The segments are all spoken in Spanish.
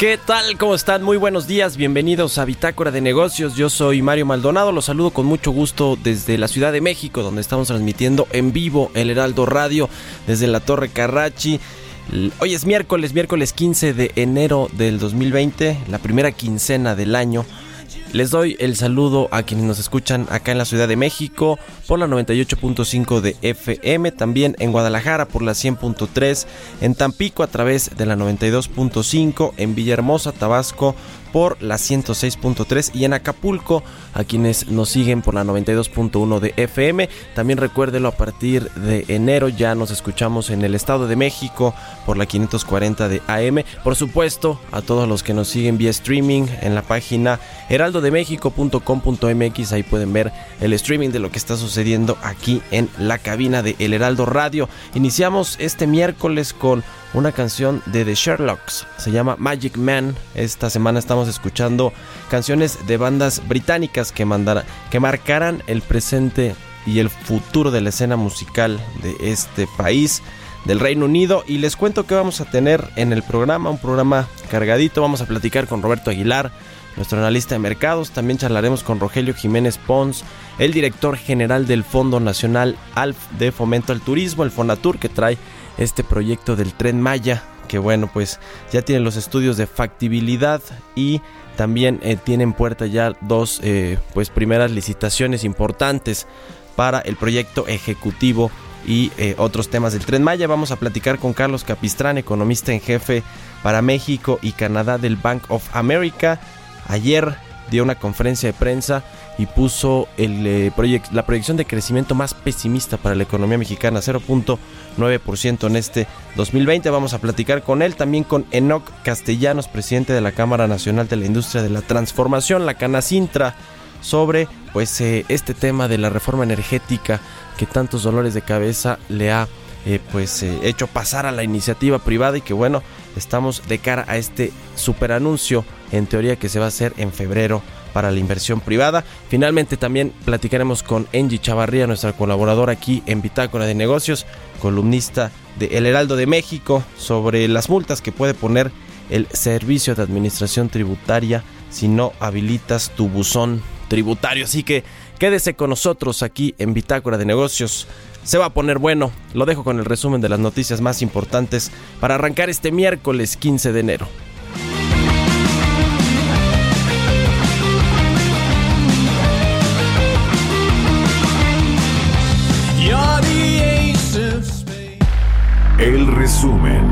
¿Qué tal? ¿Cómo están? Muy buenos días, bienvenidos a Bitácora de Negocios. Yo soy Mario Maldonado, los saludo con mucho gusto desde la Ciudad de México, donde estamos transmitiendo en vivo el Heraldo Radio desde la Torre Carrachi. Hoy es miércoles, miércoles 15 de enero del 2020, la primera quincena del año. Les doy el saludo a quienes nos escuchan acá en la Ciudad de México por la 98.5 de FM, también en Guadalajara por la 100.3, en Tampico a través de la 92.5, en Villahermosa, Tabasco por la 106.3 y en Acapulco a quienes nos siguen por la 92.1 de FM. También recuérdelo a partir de enero ya nos escuchamos en el Estado de México por la 540 de AM. Por supuesto, a todos los que nos siguen vía streaming en la página heraldodemexico.com.mx ahí pueden ver el streaming de lo que está sucediendo aquí en la cabina de El Heraldo Radio. Iniciamos este miércoles con una canción de The Sherlocks, se llama Magic Man. Esta semana estamos escuchando canciones de bandas británicas que, que marcarán el presente y el futuro de la escena musical de este país, del Reino Unido. Y les cuento que vamos a tener en el programa, un programa cargadito. Vamos a platicar con Roberto Aguilar, nuestro analista de mercados. También charlaremos con Rogelio Jiménez Pons, el director general del Fondo Nacional ALF de Fomento al Turismo, el Fonatur, que trae este proyecto del tren Maya, que bueno, pues ya tienen los estudios de factibilidad y también eh, tienen puerta ya dos eh, pues primeras licitaciones importantes para el proyecto ejecutivo y eh, otros temas del tren Maya. Vamos a platicar con Carlos Capistrán, economista en jefe para México y Canadá del Bank of America. Ayer dio una conferencia de prensa y puso el, eh, la proyección de crecimiento más pesimista para la economía mexicana, 0.9% en este 2020. Vamos a platicar con él, también con Enoc Castellanos, presidente de la Cámara Nacional de la Industria de la Transformación, la Canacintra, sobre pues eh, este tema de la reforma energética que tantos dolores de cabeza le ha eh, pues eh, hecho pasar a la iniciativa privada y que bueno estamos de cara a este super anuncio en teoría que se va a hacer en febrero para la inversión privada. Finalmente también platicaremos con Angie Chavarría, nuestra colaboradora aquí en Bitácora de Negocios, columnista de El Heraldo de México, sobre las multas que puede poner el Servicio de Administración Tributaria si no habilitas tu buzón tributario. Así que quédese con nosotros aquí en Bitácora de Negocios. Se va a poner bueno. Lo dejo con el resumen de las noticias más importantes para arrancar este miércoles 15 de enero. El resumen.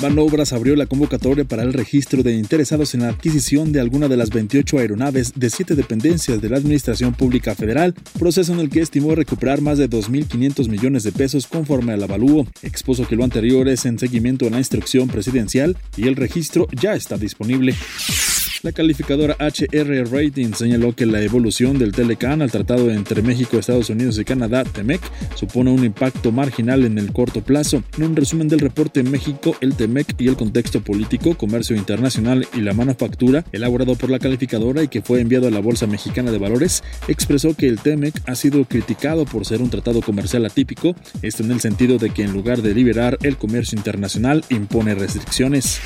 Banobras abrió la convocatoria para el registro de interesados en la adquisición de alguna de las 28 aeronaves de siete dependencias de la Administración Pública Federal, proceso en el que estimó recuperar más de 2.500 millones de pesos conforme al avalúo. Expuso que lo anterior es en seguimiento a la instrucción presidencial y el registro ya está disponible. La calificadora HR Rating señaló que la evolución del Telecan al tratado entre México, Estados Unidos y Canadá, TEMEC, supone un impacto marginal en el corto plazo. En un resumen del reporte México, el TEMEC y el contexto político, comercio internacional y la manufactura, elaborado por la calificadora y que fue enviado a la Bolsa Mexicana de Valores, expresó que el TEMEC ha sido criticado por ser un tratado comercial atípico, esto en el sentido de que en lugar de liberar el comercio internacional impone restricciones.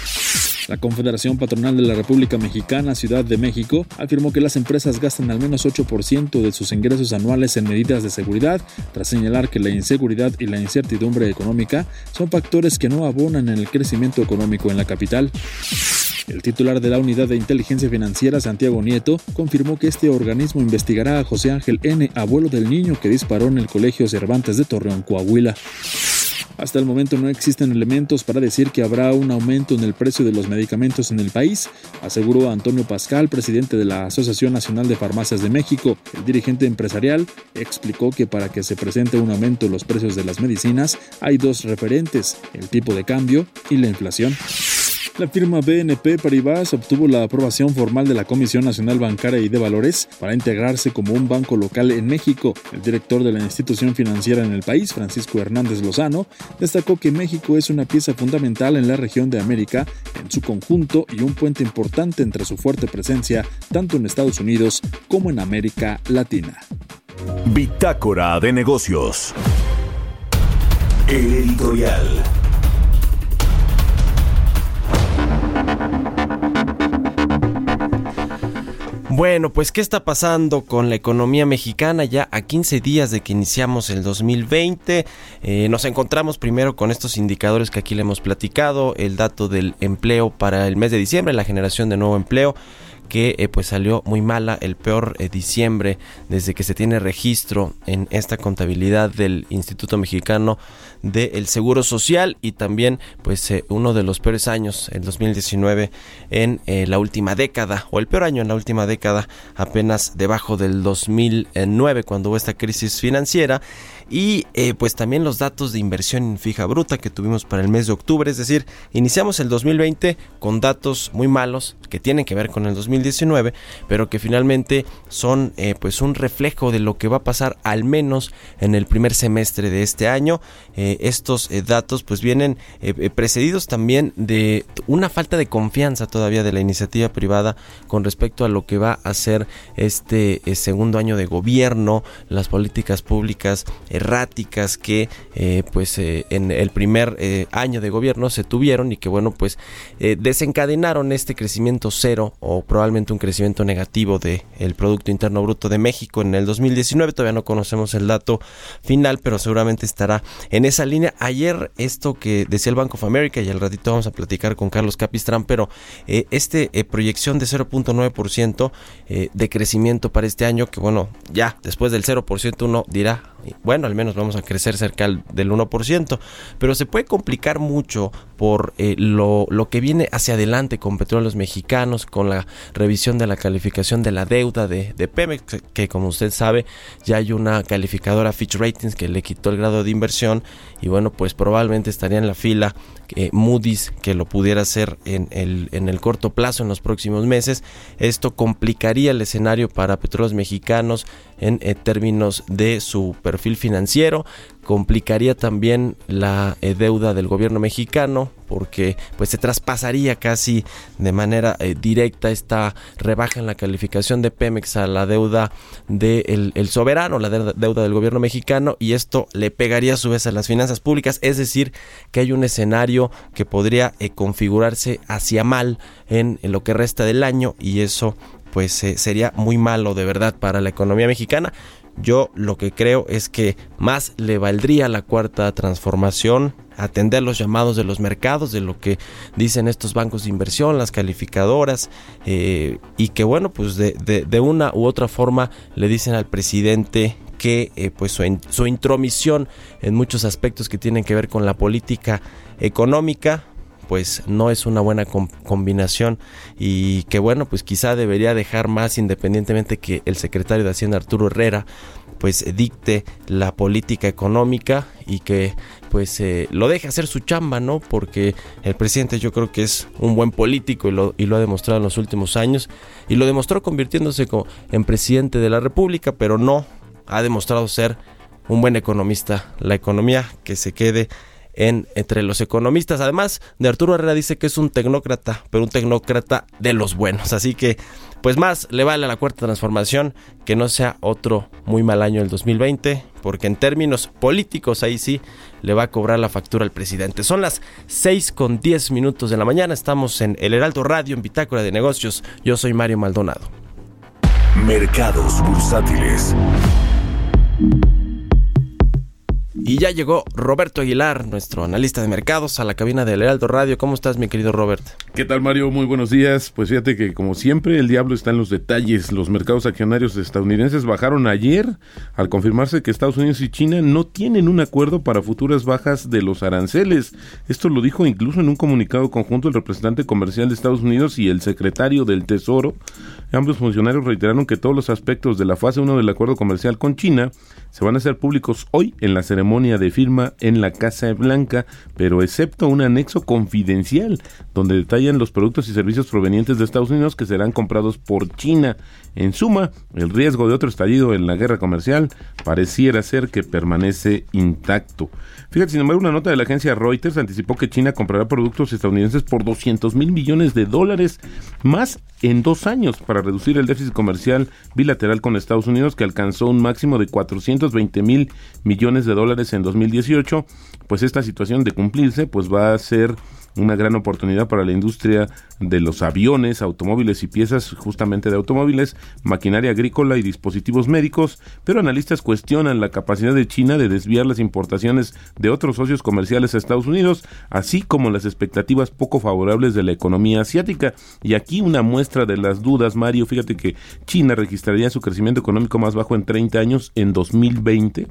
La Confederación Patronal de la República Mexicana, Ciudad de México, afirmó que las empresas gastan al menos 8% de sus ingresos anuales en medidas de seguridad, tras señalar que la inseguridad y la incertidumbre económica son factores que no abonan en el crecimiento económico en la capital. El titular de la Unidad de Inteligencia Financiera, Santiago Nieto, confirmó que este organismo investigará a José Ángel N., abuelo del niño que disparó en el Colegio Cervantes de Torreón, Coahuila. Hasta el momento no existen elementos para decir que habrá un aumento en el precio de los medicamentos en el país, aseguró Antonio Pascal, presidente de la Asociación Nacional de Farmacias de México. El dirigente empresarial explicó que para que se presente un aumento en los precios de las medicinas hay dos referentes, el tipo de cambio y la inflación. La firma BNP Paribas obtuvo la aprobación formal de la Comisión Nacional Bancaria y de Valores para integrarse como un banco local en México. El director de la institución financiera en el país, Francisco Hernández Lozano, destacó que México es una pieza fundamental en la región de América en su conjunto y un puente importante entre su fuerte presencia tanto en Estados Unidos como en América Latina. Bitácora de negocios. El editorial. Bueno, pues ¿qué está pasando con la economía mexicana ya a 15 días de que iniciamos el 2020? Eh, nos encontramos primero con estos indicadores que aquí le hemos platicado, el dato del empleo para el mes de diciembre, la generación de nuevo empleo que eh, pues salió muy mala, el peor eh, diciembre desde que se tiene registro en esta contabilidad del Instituto Mexicano del Seguro Social y también pues eh, uno de los peores años, el 2019 en la última década o el peor año en la última década, apenas debajo del 2009 cuando hubo esta crisis financiera y pues también los datos de inversión en fija bruta que tuvimos para el mes de octubre, es decir, iniciamos el 2020 con datos muy malos que tienen que ver con el 2019, pero que finalmente son eh, pues un reflejo de lo que va a pasar al menos en el primer semestre de este año. Eh, estos eh, datos pues vienen precedidos también de una falta de confianza todavía de la iniciativa privada con respecto a lo que va a ser este segundo año de gobierno, las políticas públicas erráticas que pues en el primer año de gobierno se tuvieron y que bueno pues desencadenaron este crecimiento cero o probablemente un crecimiento negativo del el Producto Interno Bruto de México en el 2019. Todavía no conocemos el dato final, pero seguramente estará en esa línea. Ayer esto que decía el Bank of America y al ratito vamos a platicar con Carlos Capistrán, pero eh, este eh, proyección de 0.9% eh, de crecimiento para este año, que bueno, ya después del 0% uno dirá, bueno, al menos vamos a crecer cerca del 1%, pero se puede complicar mucho por eh, lo, que viene hacia adelante con petróleos mexicanos, con la revisión de la calificación de la deuda de, de Pemex, que como usted sabe ya hay una calificadora Fitch Ratings que le quitó el grado de inversión y bueno, pues probablemente estaría en la fila eh, Moody's que lo pudiera hacer en el, en el corto plazo, en los próximos meses. Esto complicaría el escenario para petróleos mexicanos en eh, términos de su perfil financiero, complicaría también la eh, deuda del gobierno mexicano porque pues se traspasaría casi de manera eh, directa esta rebaja en la calificación de Pemex a la deuda del el soberano, la deuda del gobierno mexicano y esto le pegaría a su vez a las finanzas públicas, es decir, que hay un escenario que podría configurarse hacia mal en, lo que resta del año y eso pues sería muy malo de verdad para la economía mexicana. Yo lo que creo es que más le valdría la cuarta transformación atender los llamados de los mercados, de lo que dicen estos bancos de inversión, las calificadoras, eh, y que bueno, pues de, de, una u otra forma le dicen al presidente que eh, pues su, su intromisión en muchos aspectos que tienen que ver con la política económica pues no es una buena combinación y que bueno pues quizá debería dejar más independientemente que el secretario de Hacienda Arturo Herrera pues dicte la política económica y que pues eh, lo deje hacer su chamba, ¿no? Porque el presidente yo creo que es un buen político y lo, y lo ha demostrado en los últimos años y lo demostró convirtiéndose en presidente de la República, pero no ha demostrado ser un buen economista. La economía que se quede en, entre los economistas. Además de Arturo Herrera dice que es un tecnócrata, pero un tecnócrata de los buenos. Así que, pues más le vale a la cuarta transformación que no sea otro muy mal año el 2020, porque en términos políticos ahí sí le va a cobrar la factura al presidente. Son las 6 con 10 minutos de la mañana, estamos en El Heraldo Radio, en Bitácora de Negocios. Yo soy Mario Maldonado. Mercados bursátiles. Y ya llegó Roberto Aguilar, nuestro analista de mercados, a la cabina del Heraldo Radio. ¿Cómo estás, mi querido Robert? ¿Qué tal, Mario? Muy buenos días. Pues fíjate que, como siempre, el diablo está en los detalles. Los mercados accionarios estadounidenses bajaron ayer al confirmarse que Estados Unidos y China no tienen un acuerdo para futuras bajas de los aranceles. Esto lo dijo incluso en un comunicado conjunto el representante comercial de Estados Unidos y el secretario del Tesoro. Ambos funcionarios reiteraron que todos los aspectos de la fase 1 del acuerdo comercial con China se van a hacer públicos hoy en la ceremonia de firma en la Casa Blanca, pero excepto un anexo confidencial donde detallan los productos y servicios provenientes de Estados Unidos que serán comprados por China. En suma, el riesgo de otro estallido en la guerra comercial pareciera ser que permanece intacto. Fíjate, sin embargo, una nota de la agencia Reuters anticipó que China comprará productos estadounidenses por 200 mil millones de dólares más en dos años para reducir el déficit comercial bilateral con Estados Unidos que alcanzó un máximo de 420 mil millones de dólares en 2018. Pues esta situación de cumplirse pues va a ser una gran oportunidad para la industria de los aviones, automóviles y piezas justamente de automóviles, maquinaria agrícola y dispositivos médicos, pero analistas cuestionan la capacidad de China de desviar las importaciones de otros socios comerciales a Estados Unidos, así como las expectativas poco favorables de la economía asiática. Y aquí una muestra de las dudas, Mario, fíjate que China registraría su crecimiento económico más bajo en 30 años en 2020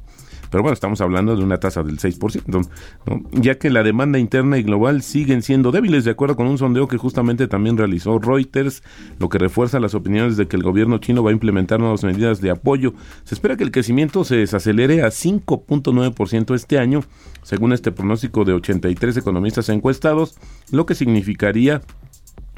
pero bueno, estamos hablando de una tasa del 6%, ¿no? ya que la demanda interna y global siguen siendo débiles, de acuerdo con un sondeo que justamente también realizó Reuters, lo que refuerza las opiniones de que el gobierno chino va a implementar nuevas medidas de apoyo. Se espera que el crecimiento se desacelere a 5.9% este año, según este pronóstico de 83 economistas encuestados, lo que significaría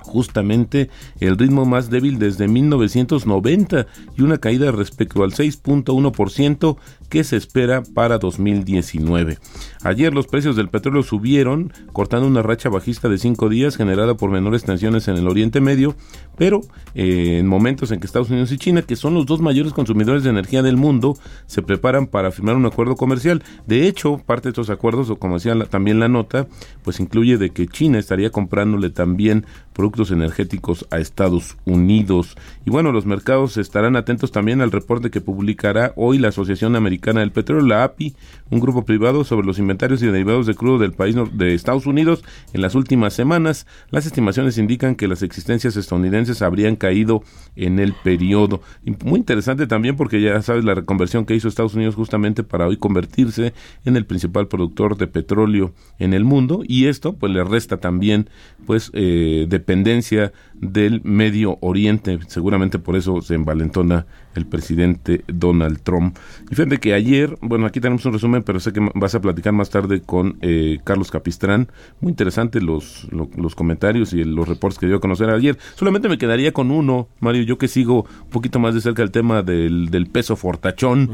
justamente el ritmo más débil desde 1990 y una caída respecto al 6.1% que se espera para 2019. Ayer los precios del petróleo subieron, cortando una racha bajista de cinco días generada por menores tensiones en el Oriente Medio, pero eh, en momentos en que Estados Unidos y China, que son los dos mayores consumidores de energía del mundo, se preparan para firmar un acuerdo comercial. De hecho, parte de estos acuerdos, o como decía también la nota, pues incluye de que China estaría comprándole también productos energéticos a Estados Unidos. Y bueno, los mercados estarán atentos también al reporte que publicará hoy la Asociación Americana del Petróleo, la API, un grupo privado sobre los inventarios y derivados de crudo del país de Estados Unidos en las últimas semanas. Las estimaciones indican que las existencias estadounidenses habrían caído en el periodo. Muy interesante también porque ya sabes la reconversión que hizo Estados Unidos justamente para hoy convertirse en el principal productor de petróleo en el mundo y esto pues le resta también pues eh, dependencia tendencia del Medio Oriente. Seguramente por eso se envalentona el presidente Donald Trump. Y fíjate que ayer, bueno, aquí tenemos un resumen, pero sé que vas a platicar más tarde con eh, Carlos Capistrán. Muy interesante los, los comentarios y los reportes que dio a conocer ayer. Solamente me quedaría con uno, Mario, yo que sigo un poquito más de cerca el tema del, del peso fortachón,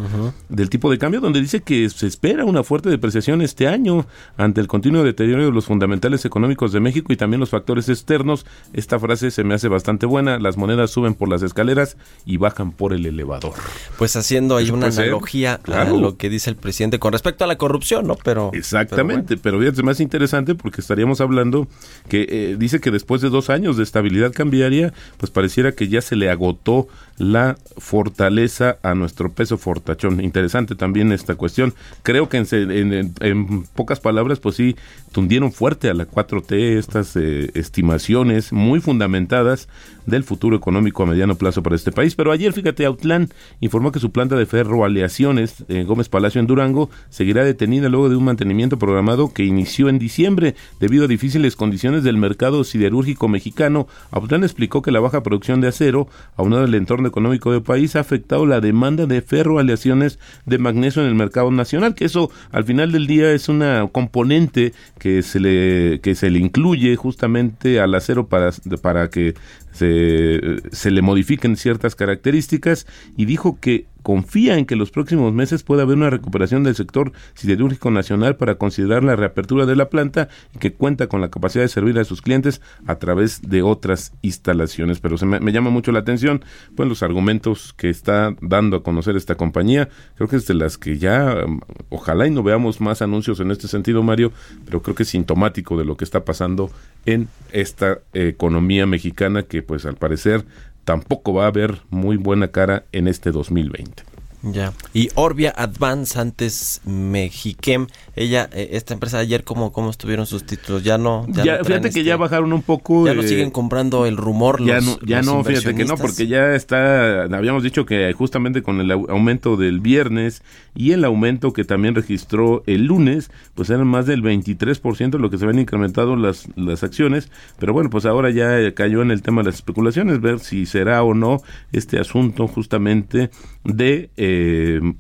del tipo de cambio, donde dice que se espera una fuerte depreciación este año ante el continuo deterioro de los fundamentales económicos de México y también los factores externos. Esta frase se me hace bastante buena. Las monedas suben por las escaleras y bajan por el elevador. Pues haciendo ahí una ser, analogía a lo que dice el presidente con respecto a la corrupción, ¿no? Pero Exactamente, pero, fíjate, es más interesante porque estaríamos hablando que eh, dice que después de dos años de estabilidad cambiaria, pues pareciera que ya se le agotó la fortaleza a nuestro peso fortachón. Interesante también esta cuestión. Creo que en, pocas palabras, pues sí, tundieron fuerte a la 4T estas eh, estimaciones muy fundamentadas del futuro económico a mediano plazo para este país. Pero ayer, fíjate, Autlán informó que su planta de ferroaleaciones en Gómez Palacio en Durango seguirá detenida luego de un mantenimiento programado que inició en diciembre debido a difíciles condiciones del mercado siderúrgico mexicano. Autlán explicó que la baja producción de acero, aunado al entorno económico del país, ha afectado la demanda de ferroaleaciones de magnesio en el mercado nacional, que eso al final del día es una componente que se le que se le incluye justamente al acero para, para que se, se le modifiquen ciertas características y dijo que confía en que los próximos meses pueda haber una recuperación del sector siderúrgico nacional para considerar la reapertura de la planta y que cuenta con la capacidad de servir a sus clientes a través de otras instalaciones. Pero se me, me llama mucho la atención pues los argumentos que está dando a conocer esta compañía. Creo que es de las que ya um, ojalá y no veamos más anuncios en este sentido, Mario, pero creo que es sintomático de lo que está pasando en esta eh, economía mexicana que pues al parecer tampoco va a haber muy buena cara en este 2020. Ya. Y Orbia Advance, antes Mexiquem, ella, eh, esta empresa ayer, ¿cómo, ¿cómo estuvieron sus títulos? Ya no. Ya, no fíjate que este- ya bajaron un poco. Ya no eh, siguen comprando el rumor. ya los- no, ya no, fíjate que no, porque ya está, habíamos dicho que justamente con el au- aumento del viernes y el aumento que también registró el lunes, pues eran más del 23% lo que se habían incrementado las, las acciones, pero bueno, pues ahora ya eh, cayó en el tema de las especulaciones, ver si será o no este asunto justamente de, eh,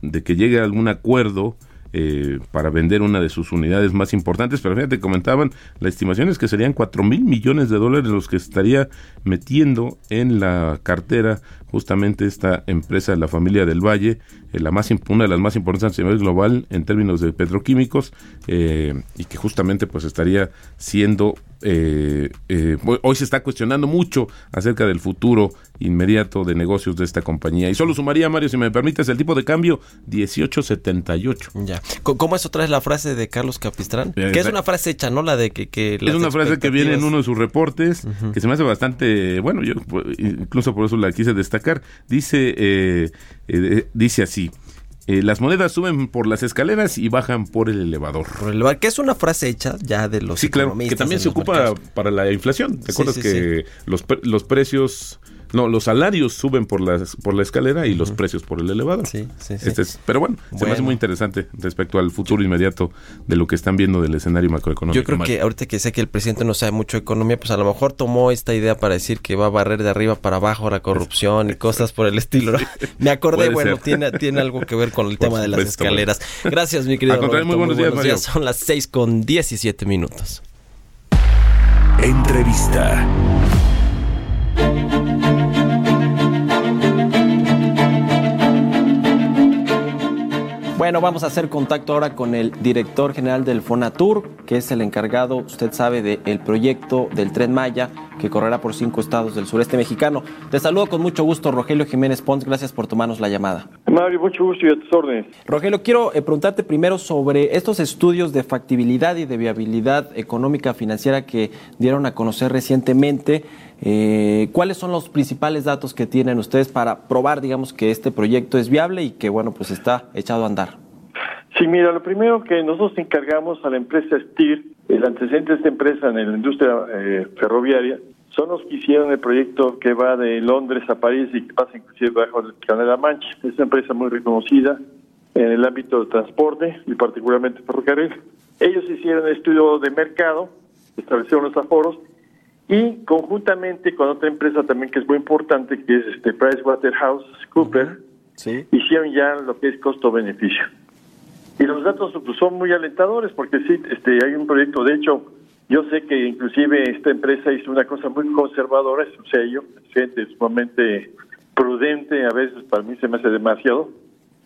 de que llegue a algún acuerdo eh, para vender una de sus unidades más importantes, pero fíjate, comentaban, la estimación es que serían 4 mil millones de dólares los que estaría metiendo en la cartera justamente esta empresa de la familia del Valle, eh, la más, una de las más importantes a nivel global en términos de petroquímicos, eh, y que justamente pues estaría siendo, eh, eh, hoy- se está cuestionando mucho acerca del futuro inmediato de negocios de esta compañía. Y solo sumaría, Mario, si me permites, el tipo de cambio 1878. Ya. ¿Cómo es otra vez la frase de Carlos Capistrán? Eh, Que es una frase hecha, ¿no? La de que... que Es una frase que viene en uno de sus reportes, que se me hace bastante, bueno, yo pues, incluso por eso la quise destacar. Dice, eh, dice así, eh, las monedas suben por las escaleras y bajan por el elevador. Por el lugar, que es una frase hecha ya de los Sí, claro, que economistas también se ocupa mercados. para la inflación. ¿Te acuerdas sí, que Los, pre- los precios, no, los salarios suben por, las, por la escalera y los precios por el elevador? Sí, sí, sí. Este es- pero bueno, se me hace muy interesante respecto al futuro inmediato de lo que están viendo del escenario macroeconómico. Yo creo Mario. que ahorita que sé que el presidente no sabe mucho de economía, pues a lo mejor tomó esta idea para decir que va a barrer de arriba para abajo la corrupción y cosas por el estilo. Me acordé, Puede bueno, tiene, tiene algo que ver con el tema de las escaleras. Gracias, mi querido Roberto. muy buenos días. Son las 6 con 17 minutos. Entrevista. Bueno, vamos a hacer contacto ahora con el director general del Fonatur, que es el encargado, usted sabe, del proyecto del Tren Maya, que correrá por cinco estados del sureste mexicano. Te saludo con mucho gusto, Rogelio Jiménez Pons. Gracias por tomarnos la llamada. Mario, mucho gusto y a tus órdenes. Rogelio, quiero eh, preguntarte primero sobre estos estudios de factibilidad y de viabilidad económica financiera que dieron a conocer recientemente. Eh, ¿Cuáles son los principales datos que tienen ustedes para probar, digamos, que este proyecto es viable y que, bueno, pues está echado a andar? Sí, mira, lo primero que nosotros encargamos a la empresa STIR, el antecedente de esta empresa en la industria eh, ferroviaria, son los que hicieron el proyecto que va de Londres a París y que pasa inclusive bajo el Canal de la Mancha. Es una empresa muy reconocida en el ámbito del transporte y particularmente ferrocarril. Ellos hicieron el estudio de mercado, establecieron los aforos y conjuntamente con otra empresa también que es muy importante, que es este PricewaterhouseCoopers, Sí. hicieron ya lo que es costo-beneficio. Y los datos pues, son muy alentadores porque sí, este, hay un proyecto, de hecho, yo sé que inclusive esta empresa hizo una cosa muy conservadora, es un sello, gente sumamente prudente, a veces para mí se me hace demasiado,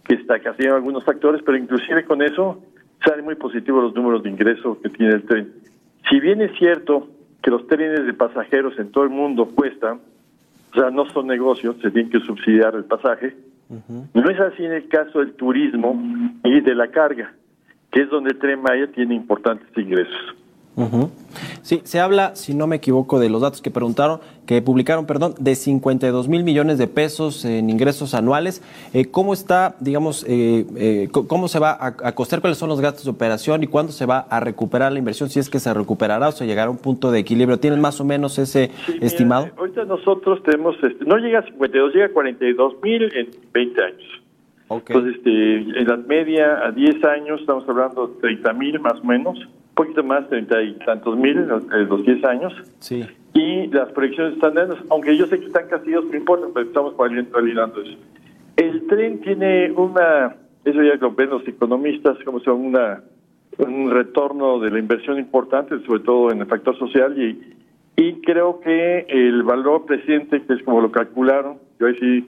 que está castigando algunos factores, pero inclusive con eso salen muy positivos los números de ingreso que tiene el tren. Si bien es cierto que los trenes de pasajeros en todo el mundo cuestan, o sea, no son negocios, se tiene que subsidiar el pasaje, no es así en el caso del turismo y de la carga, que es donde el Tren Maya tiene importantes ingresos. Sí, se habla, si no me equivoco, de los datos que preguntaron, que publicaron, perdón, de 52 mil millones de pesos en ingresos anuales. Eh, ¿Cómo está, digamos, eh, eh, cómo se va a, a costear, cuáles son los gastos de operación y cuándo se va a recuperar la inversión, si es que se recuperará o se llegará a un punto de equilibrio? ¿Tienen más o menos ese Sí, estimado? ahorita nosotros tenemos, este, no llega a 52, llega a 42 mil en 20 años. Entonces, este, en la media a 10 años estamos hablando de 30 mil más o menos, un poquito más, 30 y tantos mil eh, los 10 años. Sí. Y las proyecciones están dando, aunque yo sé que están castigados, no importa, pero estamos valid- validando eso. El tren tiene una, eso ya lo ven los economistas, como llama, una, un retorno de la inversión importante, sobre todo en el factor social, y, y creo que el valor presente, que es como lo calcularon, yo ahí sí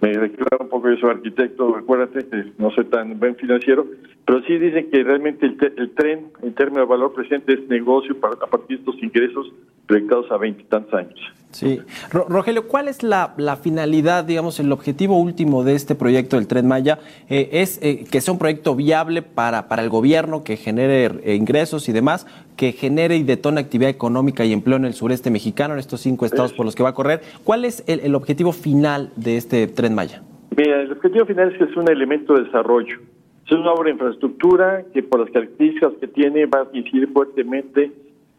me declaro un poco, yo soy arquitecto, recuérdate que no soy tan buen financiero, pero sí dicen que realmente el, el tren, en términos de valor presente, es negocio para, a partir de estos ingresos proyectados a veintitantos años. Sí. Ro- Rogelio, ¿cuál es la, la finalidad, digamos, el objetivo último de este proyecto del Tren Maya? Eh, ¿Es eh, que sea un proyecto viable para, para el gobierno, que genere eh, ingresos y demás, que genere y detone actividad económica y empleo en el sureste mexicano, en estos cinco estados por los que va a correr? ¿Cuál es el, el objetivo final de este Tren Maya? Mira, el objetivo final es que es un elemento de desarrollo. Es una obra de infraestructura que por las características que tiene va a incidir fuertemente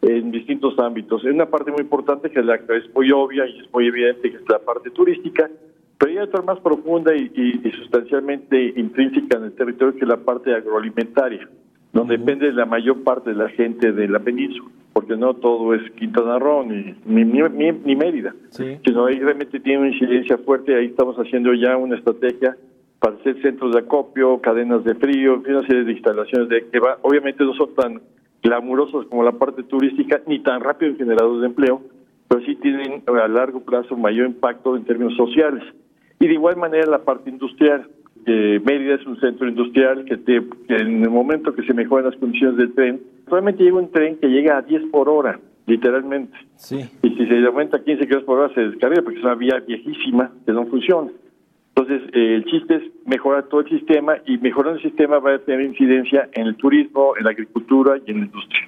en distintos ámbitos. Hay una parte muy importante que es, la, que es muy obvia y es muy evidente, que es la parte turística, pero hay otra más profunda y, y- y sustancialmente intrínseca en el territorio, que es la parte agroalimentaria, donde depende la mayor parte de la gente de la península, porque no todo es Quintana Roo ni, ni, ni- ni Mérida Sí. sino ahí realmente tiene una incidencia fuerte. Ahí estamos haciendo ya una estrategia para hacer centros de acopio, cadenas de frío, una serie de instalaciones de que va, obviamente no son tan glamurosos como la parte turística, ni tan rápido en generadores de empleo, pero sí tienen a largo plazo mayor impacto en términos sociales. Y de igual manera la parte industrial. que Mérida es un centro industrial que, te- que en el momento que se mejoran las condiciones del tren, realmente llega un tren que llega a 10 por hora, literalmente. Sí. Y si se aumenta a 15 kilómetros por hora, se descarga porque es una vía viejísima que no funciona. Entonces, eh, el chiste es mejorar todo el sistema y mejorando el sistema va a tener incidencia en el turismo, en la agricultura y en la industria.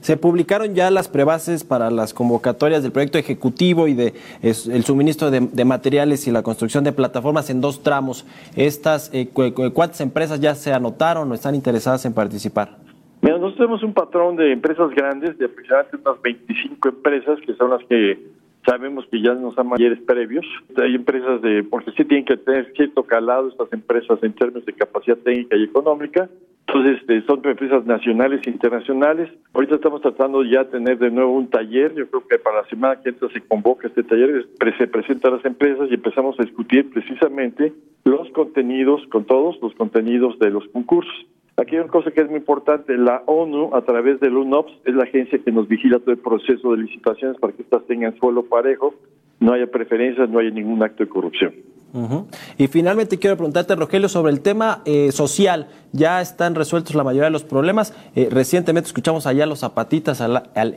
Se publicaron ya las prebases para las convocatorias del proyecto ejecutivo y de es, el suministro de, de materiales y la construcción de plataformas en dos tramos. Estas, eh, cu- cu- ¿cuántas empresas ya se anotaron o están interesadas en participar? Mira, nosotros tenemos un patrón de empresas grandes, de aproximadamente unas 25 empresas, que son las que sabemos que ya nos han mayores previos. Hay empresas de, porque sí tienen que tener cierto calado estas empresas en términos de capacidad técnica y económica. Entonces, este, son empresas nacionales e internacionales. Ahorita estamos tratando ya de tener de nuevo un taller. Yo creo que para la semana que entra se convoca este taller, se presentan las empresas y empezamos a discutir precisamente los contenidos, con todos los contenidos de los concursos. Aquí hay una cosa que es muy importante, la ONU a través del UNOPS es la agencia que nos vigila todo el proceso de licitaciones para que estas tengan suelo parejo, no haya preferencias, no haya ningún acto de corrupción. Ujú. Y finalmente quiero preguntarte, Rogelio, sobre el tema eh, social. Ya están resueltos la mayoría de los problemas. Eh, recientemente escuchamos allá a los zapatitas, al, al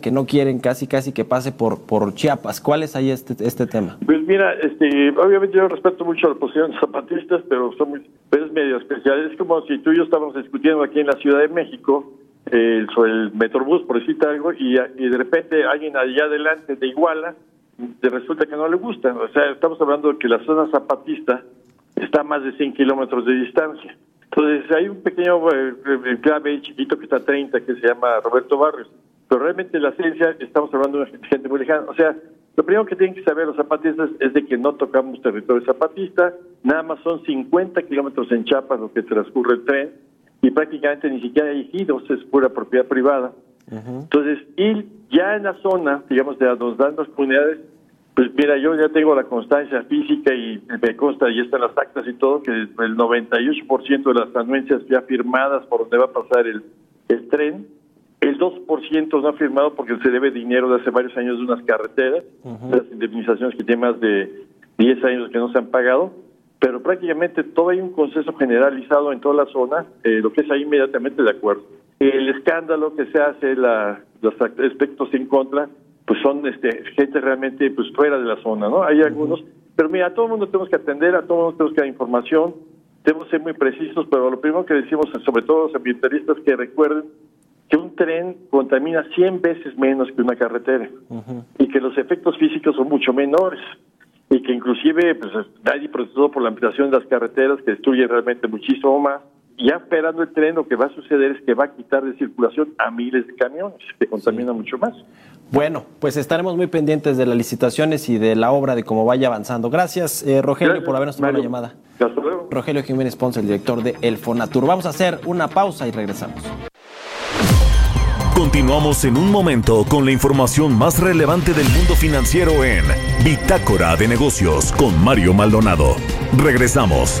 que no quieren casi casi que pase por, por Chiapas. ¿Cuál es ahí este, este tema? Pues mira, este, obviamente yo respeto mucho la posición de zapatistas, pero son muy, pero es medio especial. Es como si tú y yo estábamos discutiendo aquí en la Ciudad de México eh, sobre el Metrobús, por decirte algo, y, y de repente alguien allá adelante de Iguala resulta que no le gusta. O sea, estamos hablando de que la zona zapatista está a más de 100 kilómetros de distancia. Entonces, hay un pequeño eh, enclave chiquito que está a 30 que se llama Roberto Barrios. Pero realmente la ciencia, estamos hablando de gente muy lejana. O sea, lo primero que tienen que saber los zapatistas es de que no tocamos territorio zapatista, nada más son 50 kilómetros en Chiapas lo que transcurre el tren, y prácticamente ni siquiera hay ejidos, es pura propiedad privada. Entonces, y ya en la zona, digamos, de donde dan las comunidades, pues mira, yo ya tengo la constancia física y me consta, y están las actas y todo, que el 98% de las anuencias ya firmadas por donde va a pasar el, el tren, el 2% no ha firmado porque se debe dinero de hace varios años de unas carreteras, las indemnizaciones que tienen más de 10 años que no se han pagado, pero prácticamente todo hay un consenso generalizado en toda la zona, eh, lo que es ahí inmediatamente de acuerdo. El escándalo que se hace, la, los aspectos en contra, pues son este, gente realmente pues fuera de la zona, ¿no? Hay algunos, pero mira, a todo el mundo tenemos que atender, a todo el mundo tenemos que dar información, tenemos que ser muy precisos, pero lo primero que decimos, sobre todo los ambientalistas, que recuerden que un tren contamina 100 veces menos que una carretera y que los efectos físicos son mucho menores y que inclusive pues nadie protestó por la ampliación de las carreteras que destruye realmente muchísimo más. Y ya esperando el tren lo que va a suceder es que va a quitar de circulación a miles de camiones que contaminan mucho más. Bueno, pues estaremos muy pendientes de las licitaciones y de la obra, de cómo vaya avanzando. Gracias, eh, Rogelio, Gracias, por habernos tomado la llamada. Hasta luego. Rogelio Jiménez Ponce, el director de El Fonatur. Vamos a hacer una pausa y regresamos. Continuamos en un momento con la información más relevante del mundo financiero en Bitácora de Negocios con Mario Maldonado. Regresamos.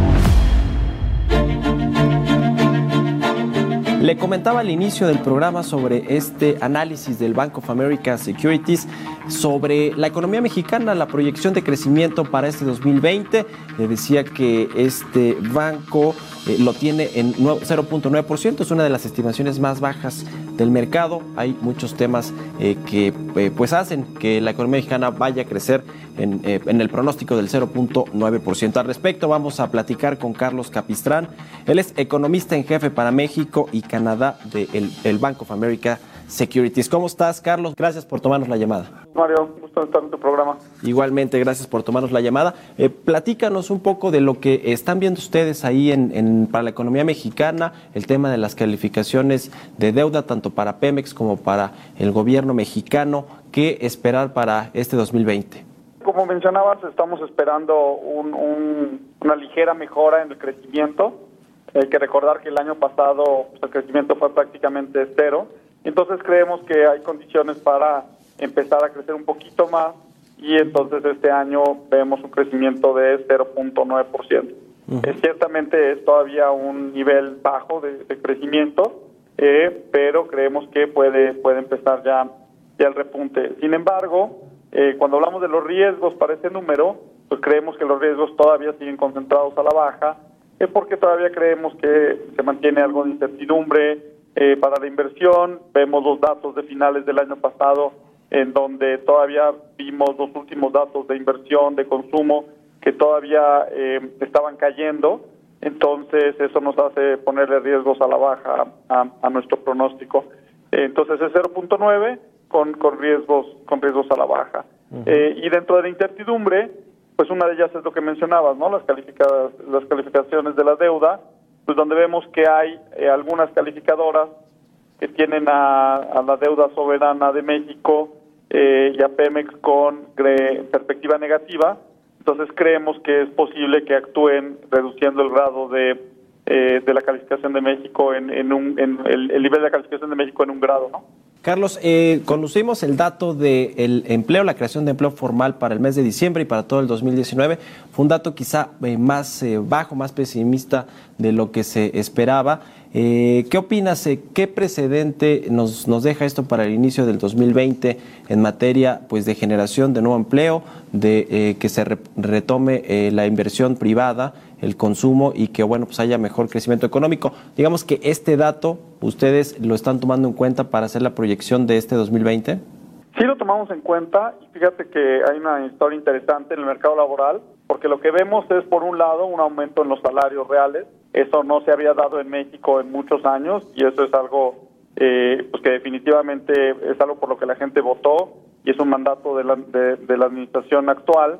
Le comentaba al inicio del programa sobre este análisis del Bank of America Securities sobre la economía mexicana, la proyección de crecimiento para este 2020. Le decía que este banco eh, lo tiene en nue- 0.9%, es una de las estimaciones más bajas del mercado. Hay muchos temas eh, que eh, pues hacen que la economía mexicana vaya a crecer en, eh, en el pronóstico del 0.9%. Al respecto vamos a platicar con Carlos Capistrán. Él es economista en jefe para México y Canadá del el Bank of America Securities. ¿Cómo estás, Carlos? Gracias por tomarnos la llamada. Mario, gusto estar en tu programa. Igualmente, gracias por tomarnos la llamada. Eh, platícanos un poco de lo que están viendo ustedes ahí en, en- para la economía mexicana, el tema de las calificaciones de deuda, tanto para Pemex como para el gobierno mexicano. ¿Qué esperar para este 2020? Como mencionabas, estamos esperando un- un- una ligera mejora en el crecimiento. Hay que recordar que el año pasado pues, el crecimiento fue prácticamente cero. Entonces creemos que hay condiciones para empezar a crecer un poquito más y entonces este año vemos un crecimiento de 0.9%. Eh, ciertamente es todavía un nivel bajo de, de crecimiento, eh, pero creemos que puede, puede empezar ya, ya el repunte. Sin embargo, eh, cuando hablamos de los riesgos para ese número, pues creemos que los riesgos todavía siguen concentrados a la baja, es porque todavía creemos que se mantiene algo de incertidumbre eh, para la inversión. Vemos los datos de finales del año pasado, en donde todavía vimos los últimos datos de inversión, de consumo, que todavía eh, estaban cayendo. Entonces, eso nos hace ponerle riesgos a la baja a, a nuestro pronóstico. Entonces, es 0.9 con, con, riesgos, con riesgos a la baja. Eh, y dentro de la incertidumbre, pues una de ellas es lo que mencionabas, ¿no? Las, calificadas, las calificaciones de la deuda, pues donde vemos que hay eh, algunas calificadoras que tienen a, a la deuda soberana de México eh, y a Pemex con perspectiva negativa. Entonces creemos que es posible que actúen reduciendo el grado de, eh, de la calificación de México en, en un en el, el nivel de la calificación de México en un grado, ¿no? Carlos, eh, conocimos el dato del empleo, la creación de empleo formal para el mes de diciembre y para todo el 2019. Fue un dato quizá eh, más eh, bajo, más pesimista de lo que se esperaba. Eh, ¿Qué opinas? eh, ¿Qué precedente nos, nos deja esto para el inicio del 2020 en materia pues, de generación de nuevo empleo, de que se re- retome la inversión privada, el consumo y que bueno pues haya mejor crecimiento económico? Digamos que este dato ustedes lo están tomando en cuenta para hacer la proyección de este 2020. Sí lo tomamos en cuenta y fíjate que hay una historia interesante en el mercado laboral porque lo que vemos es por un lado un aumento en los salarios reales, eso no se había dado en México en muchos años y eso es algo eh, pues que definitivamente es algo por lo que la gente votó y es un mandato de la, de, de la administración actual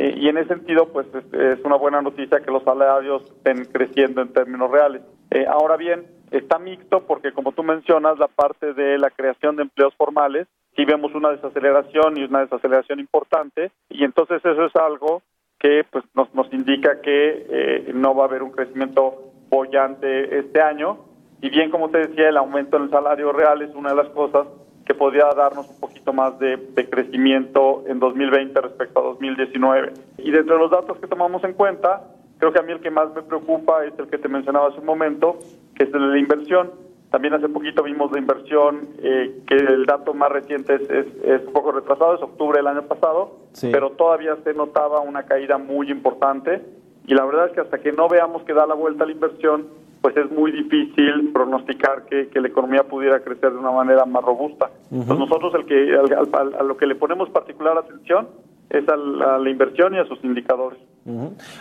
eh, y en ese sentido pues es, es, una buena noticia que los salarios estén creciendo en términos reales. Eh, ahora bien, está mixto porque como tú mencionas la parte de la creación de empleos formales sí vemos una desaceleración y una desaceleración importante y entonces eso es algo que pues nos, nos indica que eh, no va a haber un crecimiento bollante este año y bien como te decía el aumento en el salario real es una de las cosas que podría darnos un poquito más de, de, crecimiento en 2020 respecto a 2019 y dentro de los datos que tomamos en cuenta creo que a mí el que más me preocupa es el que te mencionaba hace un momento que es el de la inversión. También hace poquito vimos la inversión, eh, que el dato más reciente es, es, es, un poco retrasado, es octubre del año pasado, sí. pero todavía se notaba una caída muy importante. Y la verdad es que hasta que no veamos que da la vuelta la inversión, pues es muy difícil pronosticar que, que la economía pudiera crecer de una manera más robusta. Uh -huh. Entonces nosotros el que, al, al, a lo que le ponemos particular atención es a la, a la inversión y a sus indicadores.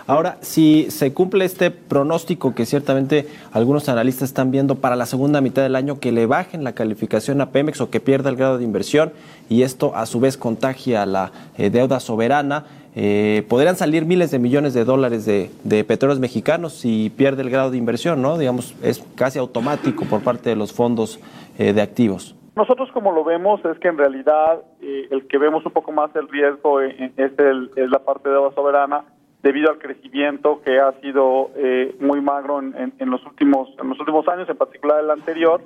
Ahora, si se cumple este pronóstico que ciertamente algunos analistas están viendo para la segunda mitad del año, que le bajen la calificación a Pemex o que pierda el grado de inversión y esto a su vez contagia la eh, deuda soberana, eh, podrían salir miles de millones de dólares de, de petróleos mexicanos si pierde el grado de inversión, ¿no? Digamos, es casi automático por parte de los fondos eh, de activos. Nosotros como lo vemos es que en realidad eh, el que vemos un poco más el riesgo eh, es, el- es la parte de deuda soberana debido al crecimiento que ha sido eh, muy magro en, en- en los últimos en los últimos años, en particular el anterior.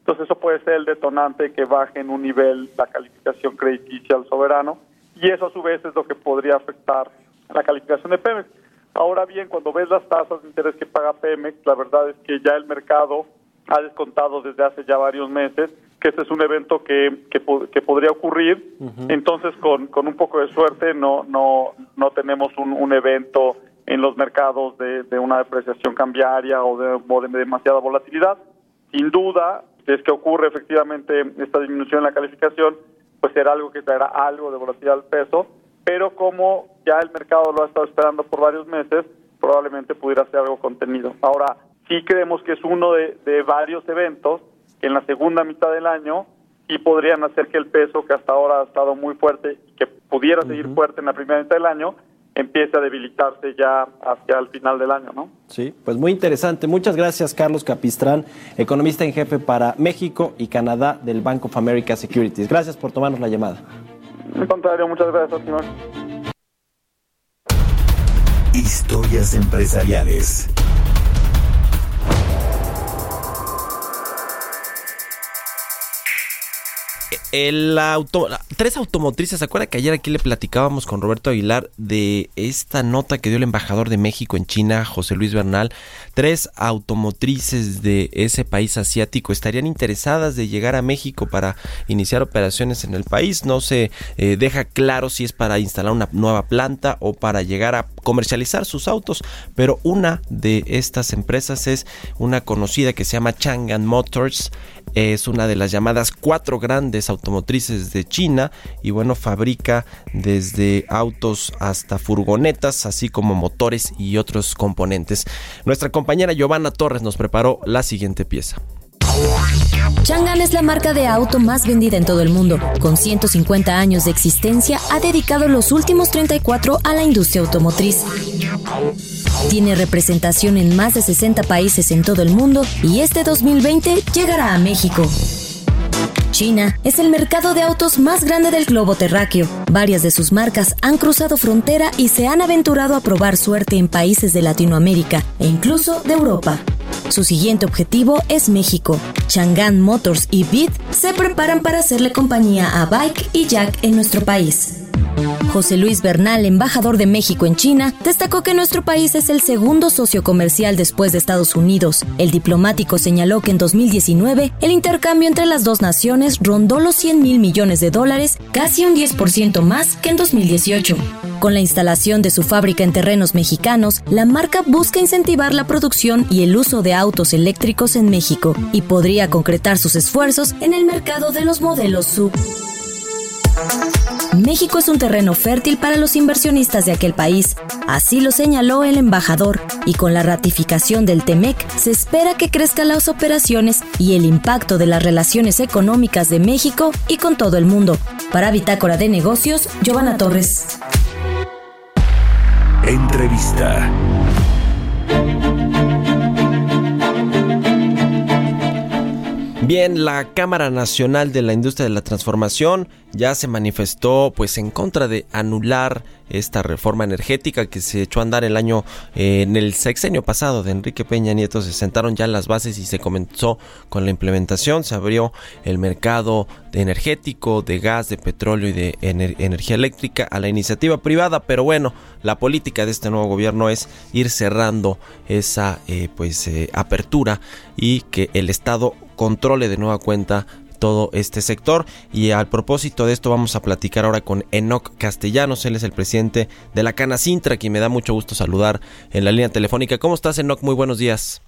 Entonces eso puede ser el detonante que baje en un nivel la calificación crediticia al soberano y eso a su vez es lo que podría afectar la calificación de Pemex. Ahora bien, cuando ves las tasas de interés que paga Pemex, la verdad es que ya el mercado ha descontado desde hace ya varios meses que este es un evento que, que, que podría ocurrir. Entonces, con, con un poco de suerte, no, no, no tenemos un, un evento en los mercados de, de una depreciación cambiaria o de, o de demasiada volatilidad. Sin duda, si es que ocurre efectivamente esta disminución en la calificación, pues será algo que traerá algo de volatilidad al peso, pero como ya el mercado lo ha estado esperando por varios meses, probablemente pudiera ser algo contenido. Ahora, sí creemos que es uno de, de varios eventos que en la segunda mitad del año sí podrían hacer que el peso, que hasta ahora ha estado muy fuerte y que pudiera seguir fuerte en la primera mitad del año, empiece a debilitarse ya hacia el final del año, ¿no? Sí, pues muy interesante. Muchas gracias, Carlos Capistrán, economista en jefe para México y Canadá del Bank of America Securities. Gracias por tomarnos la llamada. Al contrario, muchas gracias, señor. Historias empresariales. Tres automotrices, ¿se acuerda que ayer aquí le platicábamos con Roberto Aguilar de esta nota que dio el embajador de México en China, José Luis Bernal? Tres automotrices de ese país asiático estarían interesadas de llegar a México para iniciar operaciones en el país. No se eh, deja claro si es para instalar una nueva planta o para llegar a comercializar sus autos, pero una de estas empresas es una conocida que se llama Chang'an Motors es una de las llamadas cuatro grandes automotrices de China y bueno, fabrica desde autos hasta furgonetas, así como motores y otros componentes. Nuestra compañera Giovanna Torres nos preparó la siguiente pieza. Chang'an es la marca de auto más vendida en todo el mundo. Con 150 años de existencia, ha dedicado los últimos 34 a la industria automotriz. Tiene representación en más de 60 países en todo el mundo y este 2020 llegará a México. China es el mercado de autos más grande del globo terráqueo. Varias de sus marcas han cruzado frontera y se han aventurado a probar suerte en países de Latinoamérica e incluso de Europa. Su siguiente objetivo es México. Chang'an Motors y BID se preparan para hacerle compañía a Bike y Jack en nuestro país. José Luis Bernal, embajador de México en China, destacó que nuestro país es el segundo socio comercial después de Estados Unidos. El diplomático señaló que en 2019 el intercambio entre las dos naciones rondó los 100 mil millones de dólares, casi un 10% más que en 2018. Con la instalación de su fábrica en terrenos mexicanos, la marca busca incentivar la producción y el uso de autos eléctricos en México y podría concretar sus esfuerzos en el mercado de los modelos sub. México es un terreno fértil para los inversionistas de aquel país, así lo señaló el embajador, y con la ratificación del TEMEC se espera que crezcan las operaciones y el impacto de las relaciones económicas de México y con todo el mundo. Para Bitácora de Negocios, Giovanna Torres. Entrevista. Bien, la Cámara Nacional de la Industria de la Transformación ya se manifestó pues en contra de anular esta reforma energética que se echó a andar el año eh, en el sexenio pasado de Enrique Peña Nieto. Se sentaron ya las bases y se comenzó con la implementación. Se abrió el mercado de energético de gas de petróleo y de ener energía eléctrica a la iniciativa privada. Pero bueno la política de este nuevo gobierno es ir cerrando esa eh, pues eh, apertura y que el Estado controle de nueva cuenta todo este sector. Y al propósito de esto vamos a platicar ahora con Enoc Castellanos. Él es el presidente de la Cana Sintra, quien me da mucho gusto saludar en la línea telefónica. ¿Cómo estás, Enoc? Muy buenos días.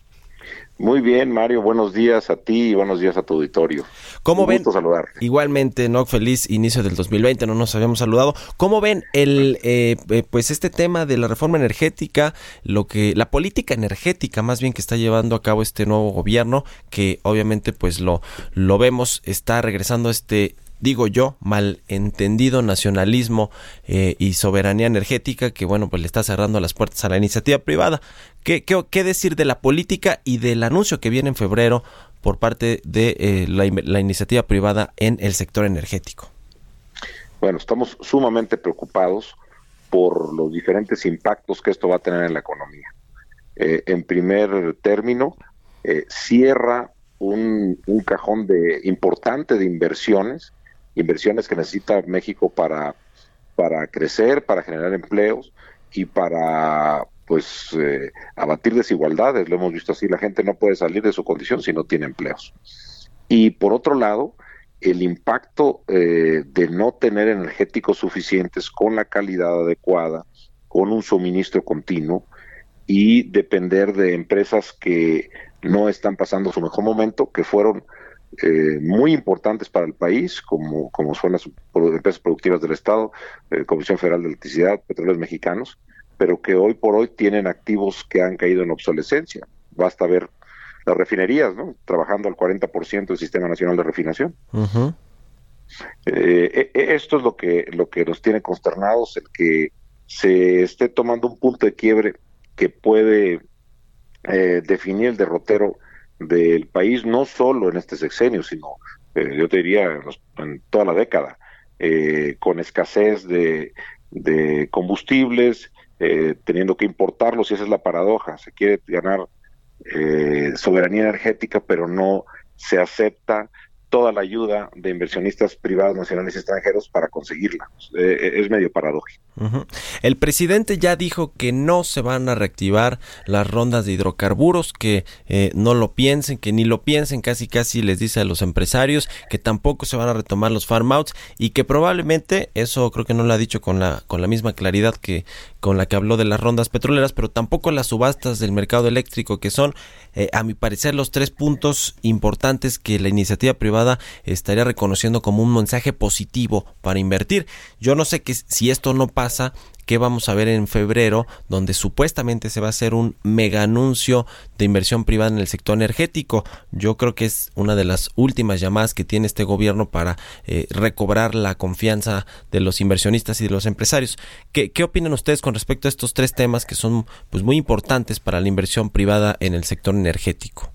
Muy bien, Mario, buenos días a ti y buenos días a tu auditorio. ¿Cómo Un ven? gusto saludar. Igualmente, no feliz inicio del 2020, no nos habíamos saludado. ¿Cómo ven el eh, eh, pues este tema de la reforma energética, lo que la política energética más bien que está llevando a cabo este nuevo gobierno, que obviamente pues lo lo vemos está regresando a este digo yo, malentendido nacionalismo eh, y soberanía energética que, bueno, pues le está cerrando las puertas a la iniciativa privada. ¿Qué, decir de la política y del anuncio que viene en febrero por parte de eh, la, la iniciativa privada en el sector energético? Bueno, estamos sumamente preocupados por los diferentes impactos que esto va a tener en la economía. Eh, en primer término, eh, cierra un, un cajón de importante de inversiones, inversiones que necesita México para, para crecer, para generar empleos y para pues eh, abatir desigualdades. Lo hemos visto así, la gente no puede salir de su condición si no tiene empleos. Y por otro lado, el impacto eh, de no tener energéticos suficientes con la calidad adecuada, con un suministro continuo y depender de empresas que no están pasando su mejor momento, que fueron eh, muy importantes para el país, como, como son las empresas productivas del Estado, eh, Comisión Federal de Electricidad, Petróleos Mexicanos, pero que hoy por hoy tienen activos que han caído en obsolescencia. Basta ver las refinerías, ¿no? Trabajando al 40% del Sistema Nacional de Refinación. Uh -huh. eh, esto es lo que, lo que nos tiene consternados, el que se esté tomando un punto de quiebre que puede eh, definir el derrotero del país, no solo en este sexenio, sino eh, yo te diría en, los, en toda la década, eh, con escasez de, de combustibles, eh, teniendo que importarlos, y esa es la paradoja, se quiere ganar eh, soberanía energética, pero no se acepta toda la ayuda de inversionistas privados, nacionales y extranjeros para conseguirla. Eh, es medio paradójico. El presidente ya dijo que no se van a reactivar las rondas de hidrocarburos, que eh, no lo piensen, que ni lo piensen, casi casi les dice a los empresarios que tampoco se van a retomar los farm outs y que probablemente, eso creo que no lo ha dicho con la, con la misma claridad que con la que habló de las rondas petroleras, pero tampoco las subastas del mercado eléctrico, que son, eh, a mi parecer, los tres puntos importantes que la iniciativa privada estaría reconociendo como un mensaje positivo para invertir. Yo no sé que si esto no pasa, ¿qué vamos a ver en febrero? Donde supuestamente se va a hacer un mega anuncio de inversión privada en el sector energético. Yo creo que es una de las últimas llamadas que tiene este gobierno para eh, recobrar la confianza de los inversionistas y de los empresarios. ¿Qué, ¿Qué, opinan ustedes con respecto a estos tres temas que son pues muy importantes para la inversión privada en el sector energético?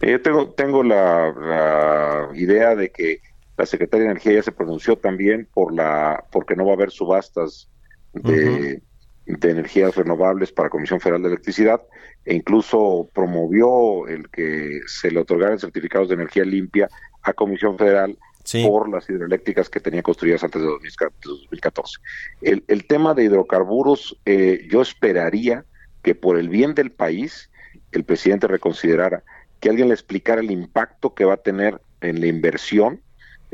Yo tengo, tengo la, la idea de que la Secretaría de Energía ya se pronunció también por la porque no va a haber subastas de, uh -huh. de, energías renovables para Comisión Federal de Electricidad e incluso promovió el que se le otorgaran certificados de energía limpia a Comisión Federal sí. por las hidroeléctricas que tenía construidas antes de 2014. El, el tema de hidrocarburos, eh, yo esperaría que por el bien del país el presidente reconsiderara que alguien le explicara el impacto que va a tener en la inversión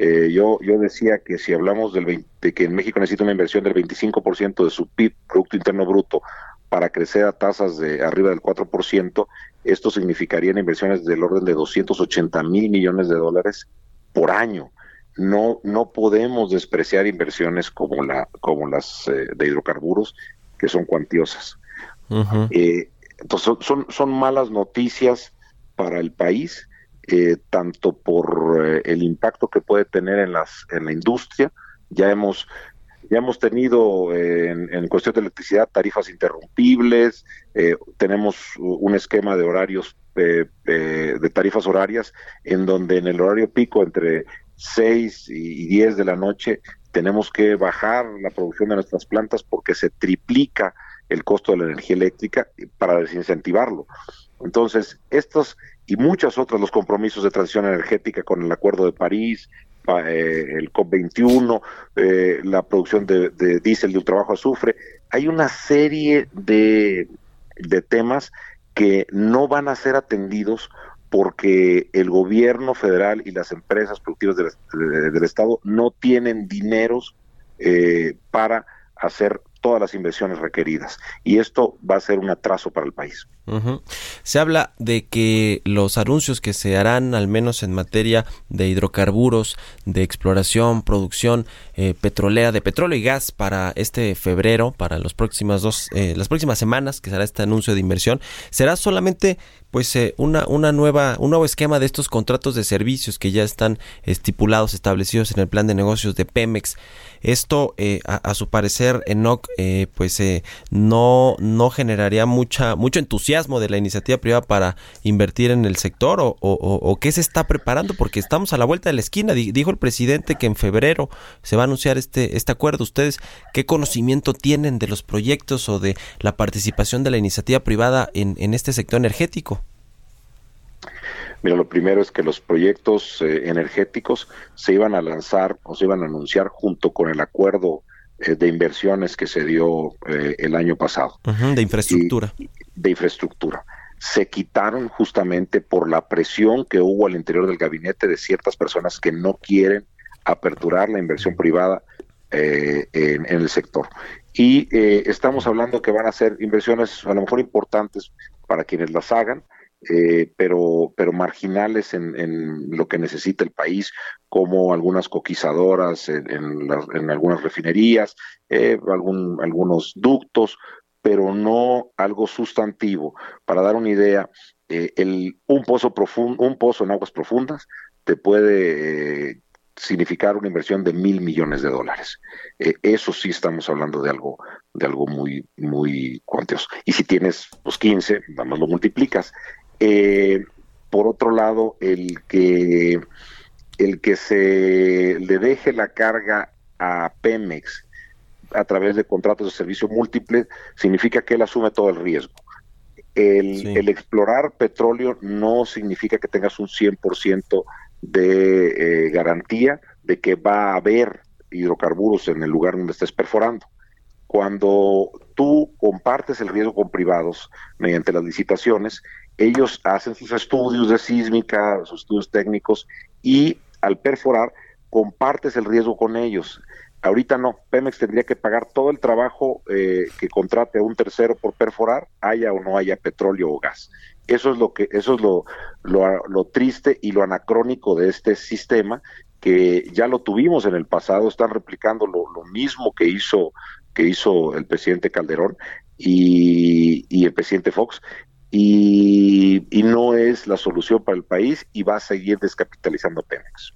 eh, yo, yo decía que si hablamos del 20, de que en México necesita una inversión del 25% de su PIB, Producto Interno Bruto, para crecer a tasas de arriba del 4%, esto significaría inversiones del orden de 280 mil millones de dólares por año. No, no podemos despreciar inversiones como, la, como las eh, de hidrocarburos, que son cuantiosas. Uh -huh. eh, entonces, son, son malas noticias para el país eh, tanto por eh, el impacto que puede tener en las en la industria ya hemos ya hemos tenido eh, en, en, cuestión de electricidad tarifas interrumpibles tenemos un esquema de horarios de tarifas horarias en donde en el horario pico entre 6 y 10 de la noche tenemos que bajar la producción de nuestras plantas porque se triplica el costo de la energía eléctrica para desincentivarlo. Entonces, estos y muchas otras, los compromisos de transición energética con el Acuerdo de París, eh, el COP21, eh, la producción de, de diésel de ultrabajo azufre, hay una serie de, de temas que no van a ser atendidos porque el gobierno federal y las empresas productivas del, de, del Estado no tienen dineros eh, para hacer todas las inversiones requeridas. Y esto va a ser un atraso para el país. Se habla de que los anuncios que se harán, al menos en materia de hidrocarburos, de exploración, producción eh, petrolera, de petróleo y gas para este febrero, para los próximas dos, eh, las próximas semanas, que será este anuncio de inversión, será solamente pues eh, una, una nueva, un nuevo esquema de estos contratos de servicios que ya están estipulados, establecidos en el plan de negocios de Pemex. Esto, eh, a, a su parecer, Enoch, eh, pues no, no generaría mucha, mucho entusiasmo de la iniciativa privada para invertir en el sector o, o, qué se está preparando, porque estamos a la vuelta de la esquina. Di- Dijo el presidente que en febrero se va a anunciar este, este acuerdo. ¿Ustedes qué conocimiento tienen de los proyectos o de la participación de la iniciativa privada en, en este sector energético? Mira, lo primero es que los proyectos eh, energéticos se iban a lanzar o se iban a anunciar junto con el acuerdo de inversiones que se dio eh, el año pasado de infraestructura. de infraestructura. Se quitaron justamente por la presión que hubo al interior del gabinete de ciertas personas que no quieren aperturar la inversión privada eh, en, en el sector. Y eh, estamos hablando que van a ser inversiones a lo mejor importantes para quienes las hagan, eh, pero, pero marginales en, en lo que necesita el país, como algunas coquizadoras en, en las- en algunas refinerías, eh, algún, algunos ductos, pero no algo sustantivo. Para dar una idea, eh, el, un pozo profundo, un pozo en aguas profundas te puede eh, significar una inversión de mil millones de dólares. Eso sí estamos hablando de algo, de algo muy, muy cuantioso. Y si tienes los 15, nada lo multiplicas. Eh, por otro lado, el que el que se le deje la carga a Pemex a través de contratos de servicio múltiples significa que él asume todo el riesgo. El, Sí. el explorar petróleo no significa que tengas un 100% de eh, garantía de que va a haber hidrocarburos en el lugar donde estés perforando. Cuando tú compartes el riesgo con privados mediante las licitaciones, ellos hacen sus estudios de sísmica, sus estudios técnicos y al perforar compartes el riesgo con ellos. Ahorita no, Pemex tendría que pagar todo el trabajo eh, que contrate a un tercero por perforar, haya o no haya petróleo o gas. Eso es lo que, eso es lo, lo, triste y lo anacrónico de este sistema que ya lo tuvimos en el pasado, están replicando lo, mismo que hizo que hizo el presidente Calderón y el presidente Fox y, no es la solución para el país y va a seguir descapitalizando Pemex.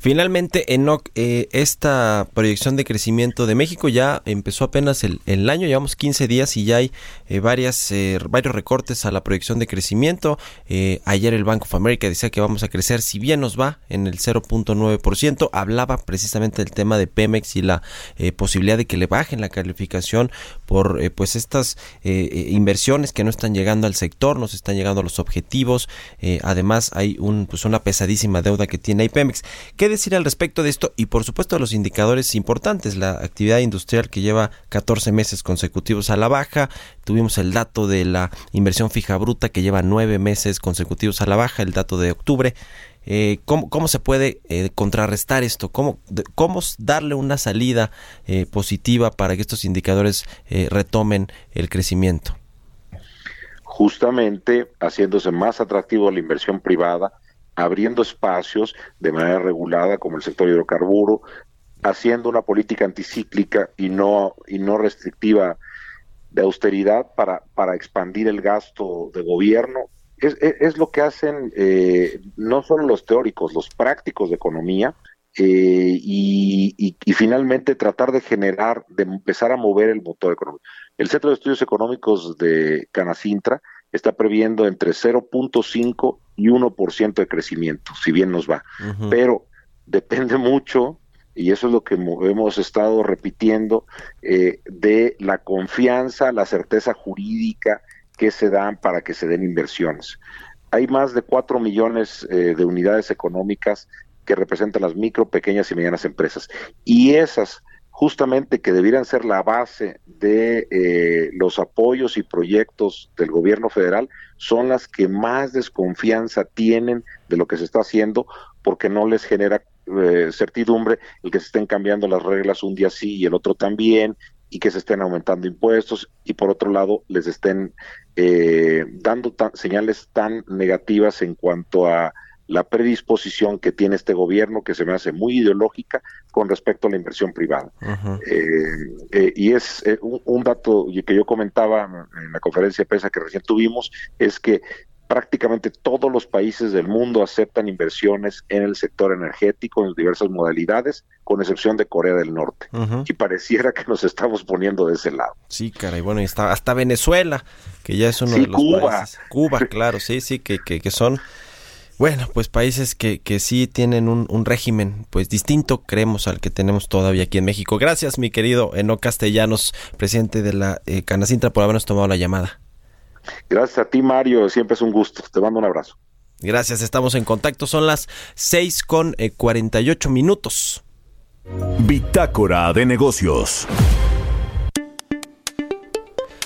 Finalmente, Enoch, eh, esta proyección de crecimiento de México ya empezó apenas el, año, llevamos 15 días y ya hay eh, varias, eh, varios recortes a la proyección de crecimiento. Eh, ayer el Bank of America decía que vamos a crecer, si bien nos va en el 0.9%, hablaba precisamente del tema de Pemex y la eh, posibilidad de que le bajen la calificación por eh, pues estas inversiones que no están llegando al sector, no se están llegando a los objetivos. eh, además, hay un, pues una pesadísima deuda que tiene ahí Pemex. ¿Qué decir al respecto de esto? Y por supuesto, los indicadores importantes, la actividad industrial que lleva 14 meses consecutivos a la baja. Tuvimos el dato de la inversión fija bruta que lleva 9 meses consecutivos a la baja, el dato de octubre. Eh, ¿cómo, ¿Cómo se puede eh, contrarrestar esto? ¿Cómo, de- ¿Cómo s- darle una salida positiva para que estos indicadores retomen el crecimiento? Justamente haciéndose más atractivo la inversión privada, abriendo espacios de manera regulada como el sector hidrocarburo, haciendo una política anticíclica y no y no restrictiva de austeridad para, para expandir el gasto de gobierno. Es, es, es lo que hacen eh, no solo los teóricos, los prácticos de economía, eh, y, y, y, finalmente tratar de generar, de empezar a mover el motor económico. El Centro de Estudios Económicos de Canacintra está previendo entre 0.5 y 1% de crecimiento, si bien nos va. Uh -huh. Pero depende mucho, y eso es lo que hemos estado repitiendo, eh, de la confianza, la certeza jurídica que se dan para que se den inversiones. Hay más de 4 millones eh, de unidades económicas que representan las micro, pequeñas y medianas empresas. Y esas, justamente que debieran ser la base de eh, los apoyos y proyectos del gobierno federal, son las que más desconfianza tienen de lo que se está haciendo porque no les genera eh, certidumbre el que se estén cambiando las reglas un día sí y el otro también. y que se estén aumentando impuestos y por otro lado les estén eh, dando señales tan negativas en cuanto a la predisposición que tiene este gobierno que se me hace muy ideológica con respecto a la inversión privada. Eh, eh, y es eh, un, un dato que yo comentaba en la conferencia de prensa que recién tuvimos, es que prácticamente todos los países del mundo aceptan inversiones en el sector energético en diversas modalidades, con excepción de Corea del Norte. Y pareciera que nos estamos poniendo de ese lado. Sí, caray, bueno, y está hasta Venezuela, que ya es uno Sí, de los Cuba. países. Cuba, claro, sí, sí, que, que, que son, bueno, pues países que, que sí tienen un, un régimen, pues distinto, creemos, al que tenemos todavía aquí en México. Gracias, mi querido Eno Castellanos, presidente de la eh, Canacintra, por habernos tomado la llamada. Gracias a ti, Mario, siempre es un gusto. Te mando un abrazo. Gracias, estamos en contacto, son las 6 con eh, 48 minutos. Bitácora de negocios.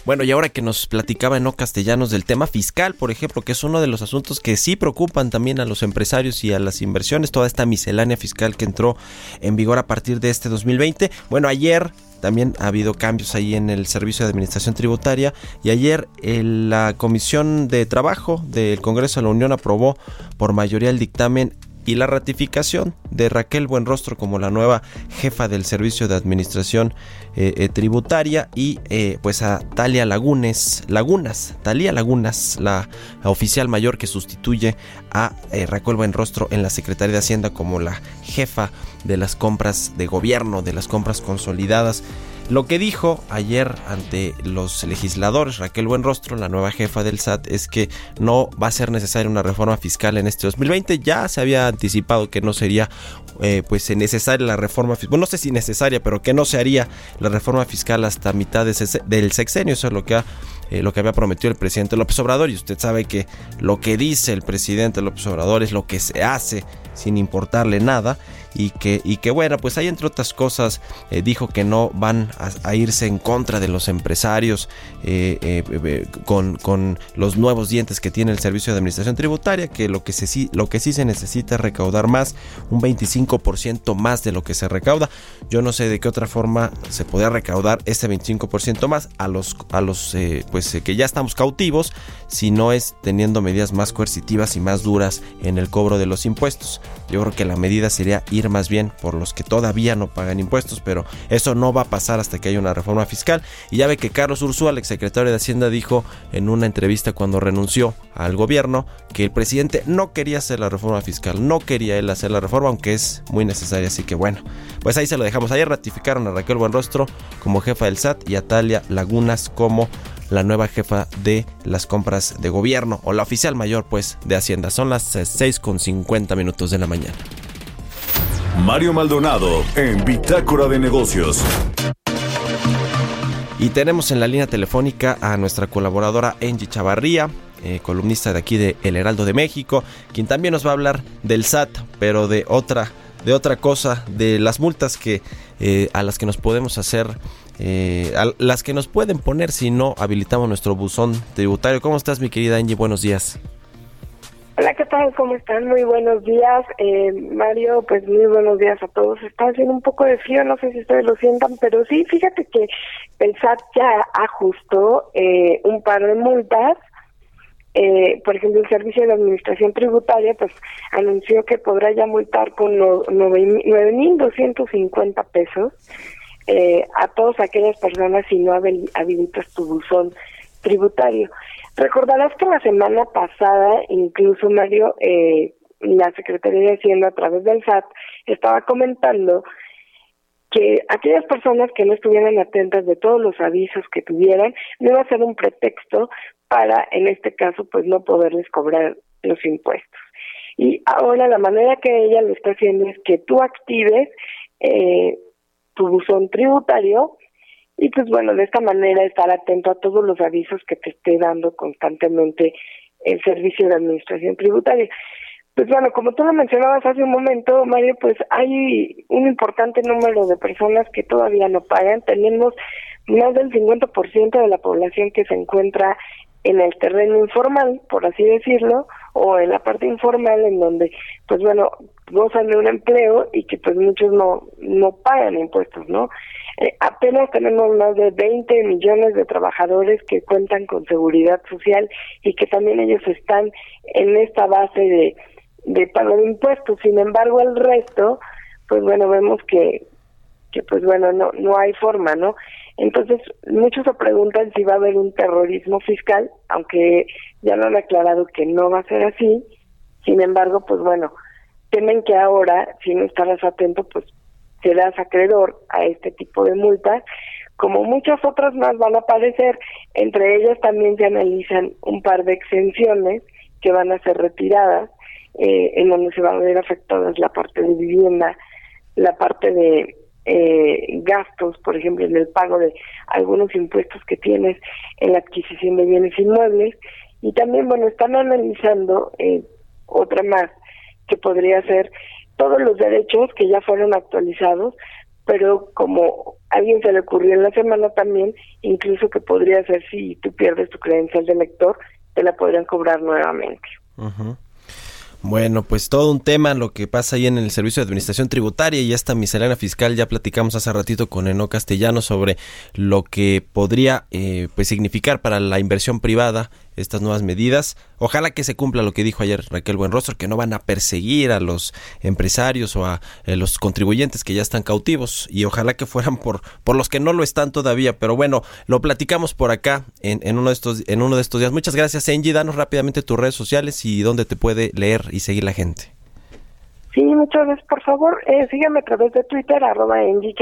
Bueno, y ahora que nos platicaba no castellanos del tema fiscal, por ejemplo, que es uno de los asuntos que sí preocupan también a los empresarios y a las inversiones, toda esta miscelánea fiscal que entró en vigor a partir de este 2020. Bueno, ayer también ha habido cambios ahí en el Servicio de Administración Tributaria y ayer el- la Comisión de Trabajo del Congreso de la Unión aprobó por mayoría el dictamen y la ratificación de Raquel Buenrostro como la nueva jefa del Servicio de Administración eh, eh, Tributaria y eh, pues a Talia Lagunes, Lagunas, Talia Lagunas, la, la oficial mayor que sustituye a Raquel Buenrostro en la Secretaría de Hacienda como la jefa de las compras de gobierno, de las compras consolidadas. Lo que dijo ayer ante los legisladores Raquel Buenrostro, la nueva jefa del SAT, es que no va a ser necesaria una reforma fiscal en este 2020. Ya se había anticipado que no sería eh, pues necesaria la reforma fiscal. Bueno, no sé si necesaria, pero que no se haría la reforma fiscal hasta mitad del sexenio. Eso es lo que ha eh, lo que había prometido el presidente López Obrador y usted sabe que lo que dice el presidente López Obrador es lo que se hace sin importarle nada y que, y que bueno, pues ahí entre otras cosas eh, dijo que no van a, irse en contra de los empresarios eh, eh, con, con los nuevos dientes que tiene el Servicio de Administración Tributaria, que lo que, se, lo que sí se necesita es recaudar más, un 25% más de lo que se recauda. Yo no sé de qué otra forma se podría recaudar este 25% más a los, a los pues que ya estamos cautivos, si no es teniendo medidas más coercitivas y más duras en el cobro de los impuestos. Yo creo que la medida sería ir más bien por los que todavía no pagan impuestos, pero eso no va a pasar hasta que haya una reforma fiscal. Y ya ve que Carlos Ursúa, el secretario de Hacienda, dijo en una entrevista cuando renunció al gobierno que el presidente no quería hacer la reforma fiscal, no quería él hacer la reforma, aunque es muy necesaria. Así que bueno, pues ahí se lo dejamos. Ayer ratificaron a Raquel Buenrostro como jefa del SAT y a Talia Lagunas como la nueva jefa de las compras de gobierno o la oficial mayor pues de Hacienda. Son las eh, 6 con 50 minutos de la mañana. Mario Maldonado en Bitácora de negocios. Y tenemos en la línea telefónica a nuestra colaboradora Angie Chavarría, eh, columnista de aquí de El Heraldo de México, quien también nos va a hablar del SAT, pero de otra, de otra cosa, de las multas que eh, a las que nos podemos hacer, eh, a las que nos pueden poner si no habilitamos nuestro buzón tributario. ¿Cómo estás, mi querida Angie? Buenos días. Hola, ¿qué tal? ¿Cómo están? Muy buenos días. Eh, Mario, pues muy buenos días a todos. Está haciendo un poco de frío, no sé si ustedes lo sientan, pero sí, fíjate que el SAT ya ajustó eh, un par de multas. Eh, por ejemplo, el Servicio de Administración Tributaria pues anunció que podrá ya multar con no- nueve- 9.250 pesos eh, a todas aquellas personas si no habil- habilitas tu buzón tributario. Recordarás que la semana pasada, incluso Mario, eh, la Secretaría de Hacienda a través del SAT estaba comentando que aquellas personas que no estuvieran atentas de todos los avisos que tuvieran no iba a ser un pretexto para, en este caso, pues no poderles cobrar los impuestos. Y ahora la manera que ella lo está haciendo es que tú actives eh, tu buzón tributario y pues bueno, de esta manera estar atento a todos los avisos que te esté dando constantemente el Servicio de Administración Tributaria. Pues bueno, como tú lo mencionabas hace un momento, Mario, pues hay un importante número de personas que todavía no pagan. Tenemos más del 50% de la población que se encuentra en el terreno informal, por así decirlo, o en la parte informal en donde, pues bueno, gozan de un empleo y que pues muchos no, no pagan impuestos, ¿no? Eh, apenas tenemos más de 20 millones de trabajadores que cuentan con seguridad social y que también ellos están en esta base de, de pago de impuestos. Sin embargo, el resto, pues bueno, vemos que, que pues bueno, no, no hay forma, ¿no? Entonces, muchos se preguntan si va a haber un terrorismo fiscal, aunque ya lo han aclarado que no va a ser así. Sin embargo, pues bueno, temen que ahora, si no estarás atento, pues serás acreedor a este tipo de multas, como muchas otras más van a aparecer, entre ellas también se analizan un par de exenciones que van a ser retiradas, eh, en donde se van a ver afectadas la parte de vivienda, la parte de eh, gastos, por ejemplo, en el pago de algunos impuestos que tienes en la adquisición de bienes inmuebles, y también, bueno, están analizando eh, otra más, que podría ser todos los derechos que ya fueron actualizados, pero como a alguien se le ocurrió en la semana también, incluso que podría ser si tú pierdes tu credencial de lector, te la podrían cobrar nuevamente. Bueno, pues todo un tema lo que pasa ahí en el Servicio de Administración Tributaria y esta miscelánea fiscal. Ya platicamos hace ratito con Eno Castellano sobre lo que podría eh, pues significar para la inversión privada estas nuevas medidas. Ojalá que se cumpla lo que dijo ayer Raquel Buenrostro, que no van a perseguir a los empresarios o a eh, los contribuyentes que ya están cautivos y ojalá que fueran por, por los que no lo están todavía. Pero bueno, lo platicamos por acá en, en, uno, de estos, en uno de estos días. Muchas gracias, Angie. Danos rápidamente tus redes sociales y dónde te puede leer y seguir la gente. Sí, muchas gracias. Por favor, eh, síganme a través de Twitter, arroba Angie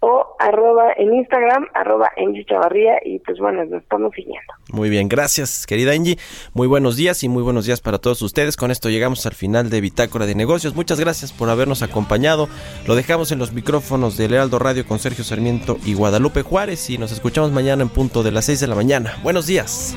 o arroba en Instagram, arroba Angie Chavarría, y pues bueno, nos estamos siguiendo. Muy bien, gracias querida Angie. Muy buenos días y muy buenos días para todos ustedes. Con esto llegamos al final de Bitácora de Negocios. Muchas gracias por habernos acompañado. Lo dejamos en los micrófonos de Lealdo Radio con Sergio Sarmiento y Guadalupe Juárez y nos escuchamos mañana en punto de las 6 de la mañana. Buenos días.